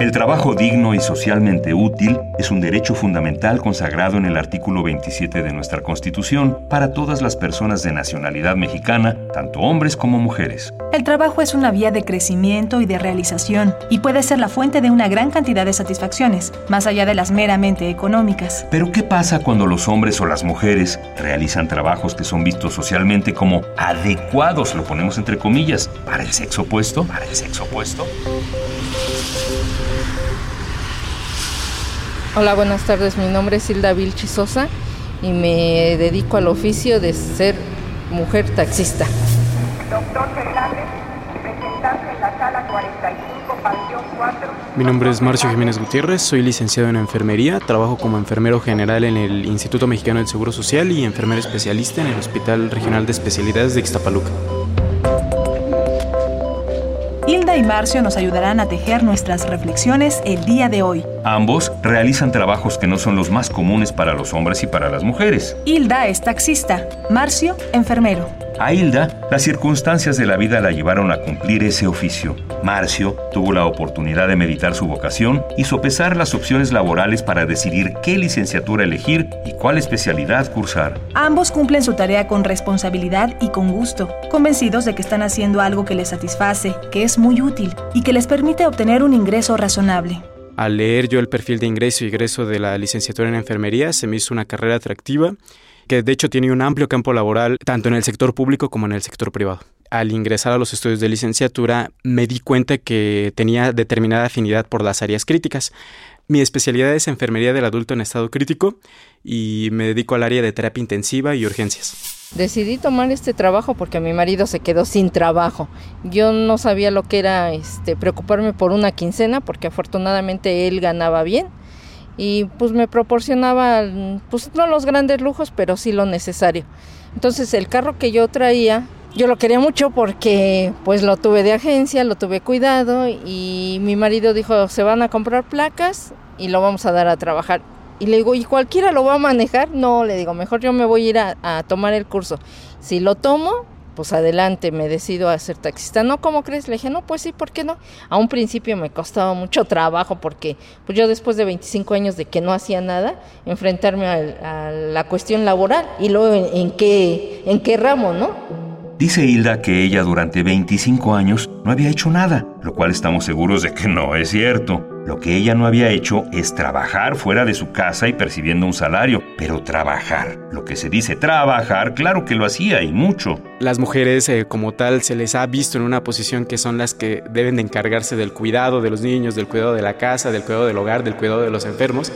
El trabajo digno y socialmente útil es un derecho fundamental consagrado en el artículo 27 de nuestra Constitución para todas las personas de nacionalidad mexicana, tanto hombres como mujeres. El trabajo es una vía de crecimiento y de realización y puede ser la fuente de una gran cantidad de satisfacciones, más allá de las meramente económicas. Pero ¿qué pasa cuando los hombres o las mujeres realizan trabajos que son vistos socialmente como adecuados, lo ponemos entre comillas, para el sexo opuesto? Para el sexo opuesto. Hola, buenas tardes. Mi nombre es Hilda Vilchi Sosa y me dedico al oficio de ser mujer taxista. Doctor Fernández, presentarse en la sala 45, panteón 4. Mi nombre es Marcio Jiménez Gutiérrez, soy licenciado en enfermería, trabajo como enfermero general en el Instituto Mexicano del Seguro Social y enfermero especialista en el Hospital Regional de Especialidades de Ixtapaluca. Hilda y Marcio nos ayudarán a tejer nuestras reflexiones el día de hoy. Ambos realizan trabajos que no son los más comunes para los hombres y para las mujeres. Hilda es taxista, Marcio, enfermero. A Hilda, las circunstancias de la vida la llevaron a cumplir ese oficio. Marcio tuvo la oportunidad de meditar su vocación y sopesar las opciones laborales para decidir qué licenciatura elegir y cuál especialidad cursar. Ambos cumplen su tarea con responsabilidad y con gusto, convencidos de que están haciendo algo que les satisface, que es muy útil y que les permite obtener un ingreso razonable. Al leer yo el perfil de ingreso y egreso de la licenciatura en enfermería, se me hizo una carrera atractiva que de hecho tiene un amplio campo laboral tanto en el sector público como en el sector privado. Al ingresar a los estudios de licenciatura me di cuenta que tenía determinada afinidad por las áreas críticas. Mi especialidad es enfermería del adulto en estado crítico y me dedico al área de terapia intensiva y urgencias. Decidí tomar este trabajo porque mi marido se quedó sin trabajo. Yo no sabía lo que era este, preocuparme por una quincena porque afortunadamente él ganaba bien y pues me proporcionaba, pues no los grandes lujos, pero sí lo necesario. Entonces el carro que yo traía, yo lo quería mucho porque pues lo tuve de agencia, lo tuve cuidado y mi marido dijo, se van a comprar placas y lo vamos a dar a trabajar. Y le digo, ¿y cualquiera lo va a manejar? No, le digo, mejor yo me voy a ir a tomar el curso. Si lo tomo, pues adelante, me decido a ser taxista. No, ¿cómo crees? Le dije, no, pues sí, ¿por qué no? A un principio me costaba mucho trabajo porque pues yo después de 25 años de que no hacía nada, enfrentarme a, la cuestión laboral y luego en, qué, en qué ramo, ¿no? Dice Hilda que ella durante 25 años no había hecho nada, lo cual estamos seguros de que no es cierto. Lo que ella no había hecho es trabajar fuera de su casa y percibiendo un salario, pero trabajar. Lo que se dice trabajar, claro que lo hacía y mucho. Las mujeres eh, como tal se les ha visto en una posición que son las que deben de encargarse del cuidado de los niños, del cuidado de la casa, del cuidado del hogar, del cuidado de los enfermos.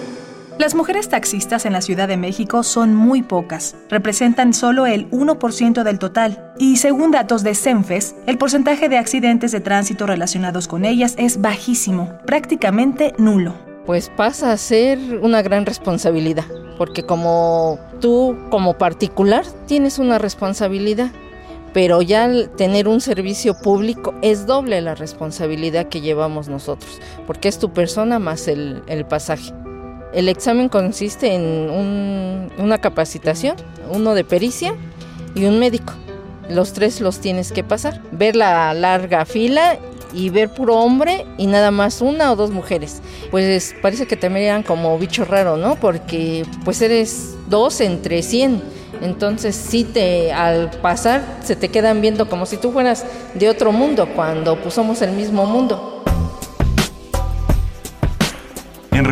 Las mujeres taxistas en la Ciudad de México son muy pocas, representan solo el 1% del total, y según datos de CENFES, el porcentaje de accidentes de tránsito relacionados con ellas es bajísimo, prácticamente nulo. Pues pasa a ser una gran responsabilidad, porque como tú como particular tienes una responsabilidad, pero ya tener un servicio público es doble la responsabilidad que llevamos nosotros, porque es tu persona más el, el pasaje. El examen consiste en una capacitación, uno de pericia y un médico. Los tres los tienes que pasar. Ver la larga fila y ver puro hombre y nada más una o dos mujeres. Pues parece que te miran como bicho raro, ¿no? Porque pues eres dos entre cien. Entonces sí te al pasar se te quedan viendo como si tú fueras de otro mundo cuando pues somos el mismo mundo.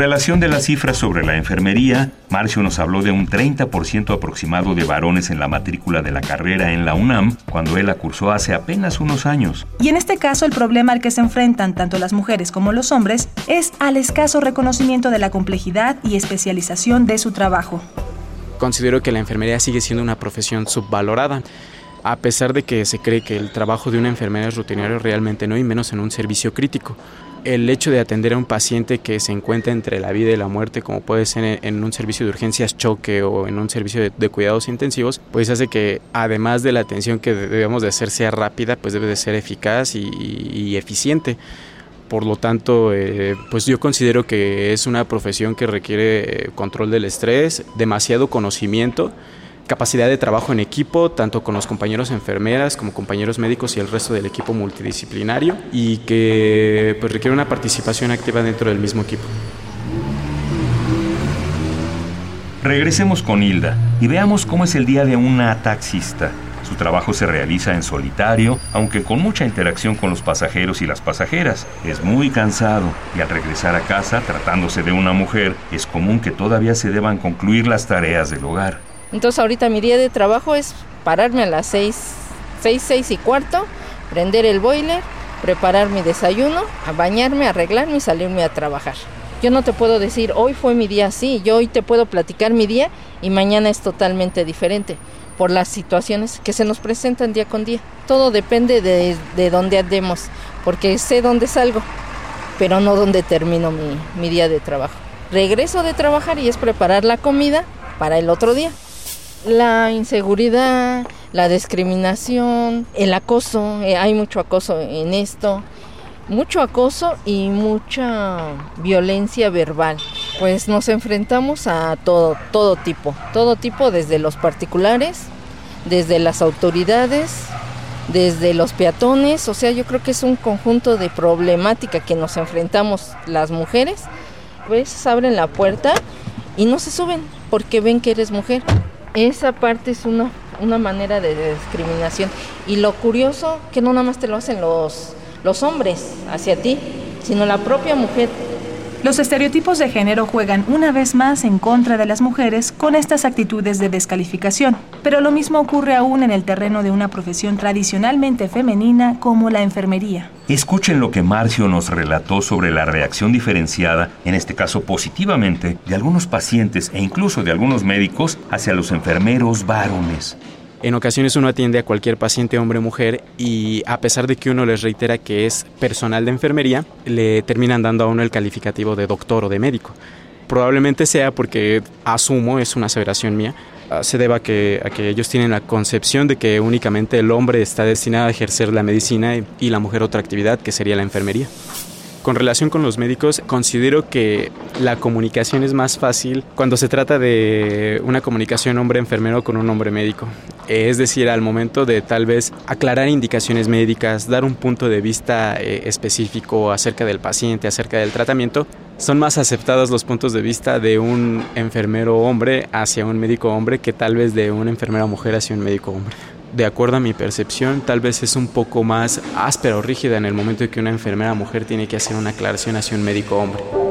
Relación de las cifras sobre la enfermería, Marcio nos habló de un 30% aproximado de varones en la matrícula de la carrera en la UNAM cuando él la cursó hace apenas unos años. Y en este caso el problema al que se enfrentan tanto las mujeres como los hombres es al escaso reconocimiento de la complejidad y especialización de su trabajo. Considero que la enfermería sigue siendo una profesión subvalorada. A pesar de que se cree que el trabajo de una enfermera es rutinario, realmente no, y menos en un servicio crítico el hecho de atender a un paciente que se encuentra entre la vida y la muerte, como puede ser en un servicio de urgencias choque o en un servicio de, cuidados intensivos, pues hace que además de la atención que debemos de hacer sea rápida, pues debe de ser eficaz y, eficiente. Por lo tanto, eh, pues yo considero que es una profesión que requiere eh, control del estrés, demasiado conocimiento, capacidad de trabajo en equipo, tanto con los compañeros enfermeras como compañeros médicos y el resto del equipo multidisciplinario, y que pues, requiere una participación activa dentro del mismo equipo. Regresemos con Hilda y veamos cómo es el día de una taxista. Su trabajo se realiza en solitario, aunque con mucha interacción con los pasajeros y las pasajeras. Es muy cansado y al regresar a casa, tratándose de una mujer, es común que todavía se deban concluir las tareas del hogar. Entonces ahorita mi día de trabajo es pararme a las 6, 6, 6 y cuarto, prender el boiler, preparar mi desayuno, a bañarme, arreglarme y salirme a trabajar. Yo no te puedo decir, hoy fue mi día así, yo hoy te puedo platicar mi día y mañana es totalmente diferente por las situaciones que se nos presentan día con día. Todo depende de, de dónde andemos, porque sé dónde salgo, pero no dónde termino mi, mi día de trabajo. Regreso de trabajar y es preparar la comida para el otro día la inseguridad, la discriminación, el acoso, eh, hay mucho acoso en esto, mucho acoso y mucha violencia verbal. Pues nos enfrentamos a todo, todo tipo, todo tipo desde los particulares, desde las autoridades, desde los peatones, o sea, yo creo que es un conjunto de problemática que nos enfrentamos las mujeres. Veces abren la puerta y no se suben porque ven que eres mujer. Esa parte es una, una manera de discriminación. Y lo curioso que no nada más te lo hacen los, los hombres hacia ti, sino la propia mujer los estereotipos de género juegan una vez más en contra de las mujeres con estas actitudes de descalificación, pero lo mismo ocurre aún en el terreno de una profesión tradicionalmente femenina como la enfermería. Escuchen lo que Marcio nos relató sobre la reacción diferenciada, en este caso positivamente, de algunos pacientes e incluso de algunos médicos hacia los enfermeros varones. En ocasiones uno atiende a cualquier paciente hombre o mujer y a pesar de que uno les reitera que es personal de enfermería, le terminan dando a uno el calificativo de doctor o de médico. Probablemente sea porque asumo, es una aseveración mía, ah, se deba a que, a que ellos tienen la concepción de que únicamente el hombre está destinado a ejercer la medicina y la mujer otra actividad que sería la enfermería. Con relación con los médicos, considero que la comunicación es más fácil cuando se trata de una comunicación hombre-enfermero con un hombre médico. Es decir, al momento de tal vez aclarar indicaciones médicas, dar un punto de vista eh, específico acerca del paciente, acerca del tratamiento, son más aceptados los puntos de vista de un enfermero hombre hacia un médico hombre que tal vez de una enfermera mujer hacia un médico hombre de acuerdo a mi percepción, tal vez es un poco más áspera o rígida en el momento en que una enfermera mujer tiene que hacer una aclaración hacia un médico hombre.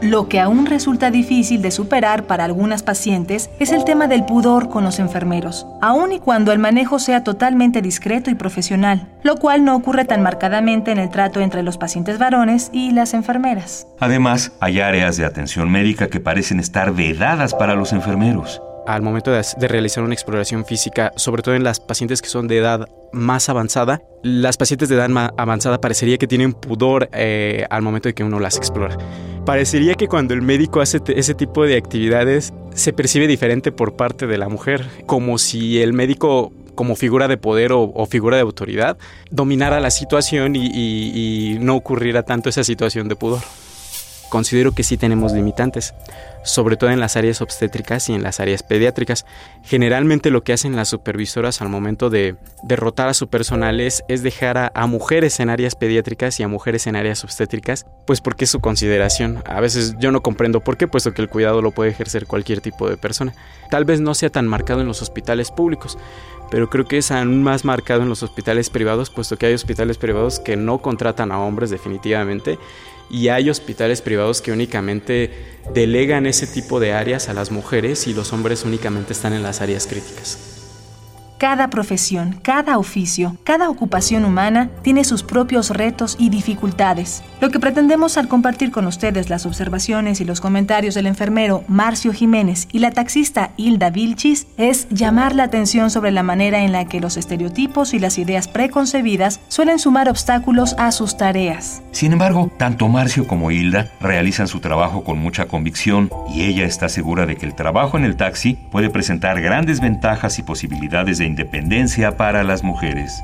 Lo que aún resulta difícil de superar para algunas pacientes es el tema del pudor con los enfermeros, aun y cuando el manejo sea totalmente discreto y profesional, lo cual no ocurre tan marcadamente en el trato entre los pacientes varones y las enfermeras. Además, hay áreas de atención médica que parecen estar vedadas para los enfermeros al momento de, realizar una exploración física, sobre todo en las pacientes que son de edad más avanzada, las pacientes de edad más avanzada parecería que tienen pudor eh, al momento de que uno las explora. Parecería que cuando el médico hace ese tipo de actividades se percibe diferente por parte de la mujer, como si el médico como figura de poder o, figura de autoridad dominara la situación y no ocurriera tanto esa situación de pudor considero que sí tenemos limitantes, sobre todo en las áreas obstétricas y en las áreas pediátricas. Generalmente lo que hacen las supervisoras al momento de derrotar a su personal es, dejar a, mujeres en áreas pediátricas y a mujeres en áreas obstétricas, pues porque es su consideración. A veces yo no comprendo por qué, puesto que el cuidado lo puede ejercer cualquier tipo de persona. Tal vez no sea tan marcado en los hospitales públicos, pero creo que es aún más marcado en los hospitales privados, puesto que hay hospitales privados que no contratan a hombres definitivamente y hay hospitales privados que únicamente delegan ese tipo de áreas a las mujeres y los hombres únicamente están en las áreas críticas. Cada profesión, cada oficio, cada ocupación humana tiene sus propios retos y dificultades. Lo que pretendemos al compartir con ustedes las observaciones y los comentarios del enfermero Marcio Jiménez y la taxista Hilda Vilchis es llamar la atención sobre la manera en la que los estereotipos y las ideas preconcebidas suelen sumar obstáculos a sus tareas. Sin embargo, tanto Marcio como Hilda realizan su trabajo con mucha convicción y ella está segura de que el trabajo en el taxi puede presentar grandes ventajas y posibilidades de independencia para las mujeres.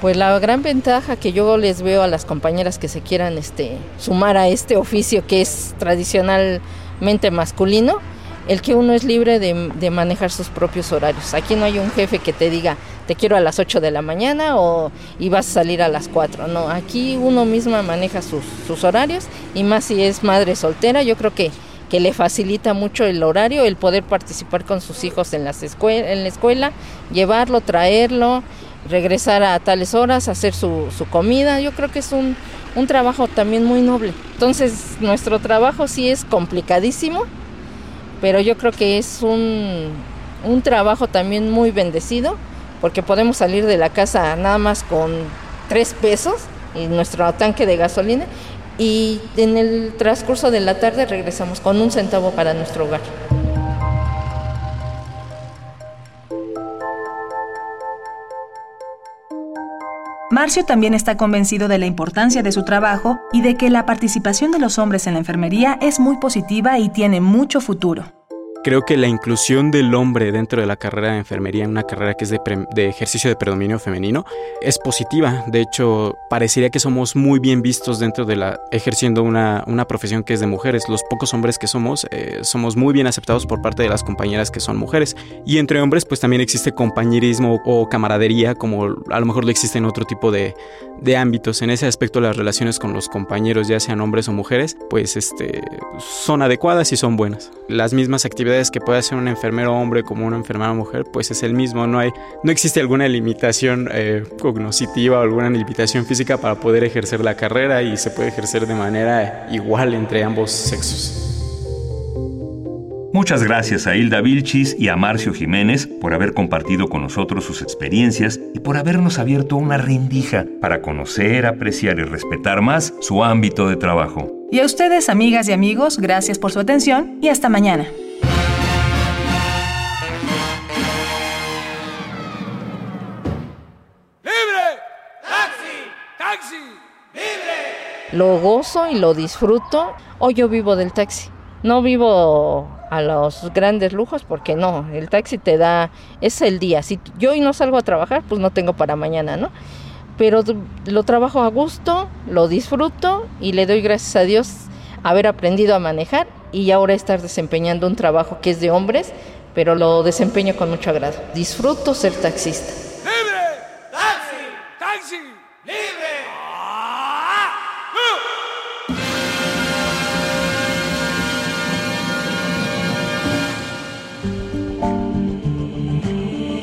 Pues la gran ventaja que yo les veo a las compañeras que se quieran este, sumar a este oficio que es tradicionalmente masculino, el que uno es libre de, manejar sus propios horarios. Aquí no hay un jefe que te diga, te quiero a las 8 de la mañana o y vas a salir a las 4. No, aquí uno misma maneja sus, horarios y más si es madre soltera, yo creo que, que le facilita mucho el horario, el poder participar con sus hijos en, las en la escuela, llevarlo, traerlo regresar a tales horas, hacer su, su comida. Yo creo que es un, un, trabajo también muy noble. Entonces, nuestro trabajo sí es complicadísimo, pero yo creo que es un, un trabajo también muy bendecido, porque podemos salir de la casa nada más con tres pesos y nuestro tanque de gasolina y en el transcurso de la tarde regresamos con un centavo para nuestro hogar. Marcio también está convencido de la importancia de su trabajo y de que la participación de los hombres en la enfermería es muy positiva y tiene mucho futuro. Creo que la inclusión del hombre dentro de la carrera de enfermería, en una carrera que es de, ejercicio de predominio femenino, es positiva. De hecho, parecería que somos muy bien vistos dentro de la ejerciendo una, una profesión que es de mujeres. Los pocos hombres que somos, eh, somos muy bien aceptados por parte de las compañeras que son mujeres. Y entre hombres, pues también existe compañerismo o camaradería, como a lo mejor lo existe en otro tipo de, de ámbitos. En ese aspecto, las relaciones con los compañeros, ya sean hombres o mujeres, pues este, son adecuadas y son buenas. Las mismas actividades que puede hacer un enfermero hombre como una enfermera mujer, pues es el mismo. No, hay, no existe alguna limitación eh, cognitiva o alguna limitación física para poder ejercer la carrera y se puede ejercer de manera igual entre ambos sexos. Muchas gracias a Hilda Vilchis y a Marcio Jiménez por haber compartido con nosotros sus experiencias y por habernos abierto una rendija para conocer, apreciar y respetar más su ámbito de trabajo. Y a ustedes, amigas y amigos, gracias por su atención y hasta mañana. Lo gozo y lo disfruto. Hoy yo vivo del taxi. No vivo a los grandes lujos porque no, el taxi te da, es el día. Si yo hoy no salgo a trabajar, pues no tengo para mañana, ¿no? Pero lo trabajo a gusto, lo disfruto y le doy gracias a Dios haber aprendido a manejar y ahora estar desempeñando un trabajo que es de hombres, pero lo desempeño con mucho agrado. Disfruto ser taxista.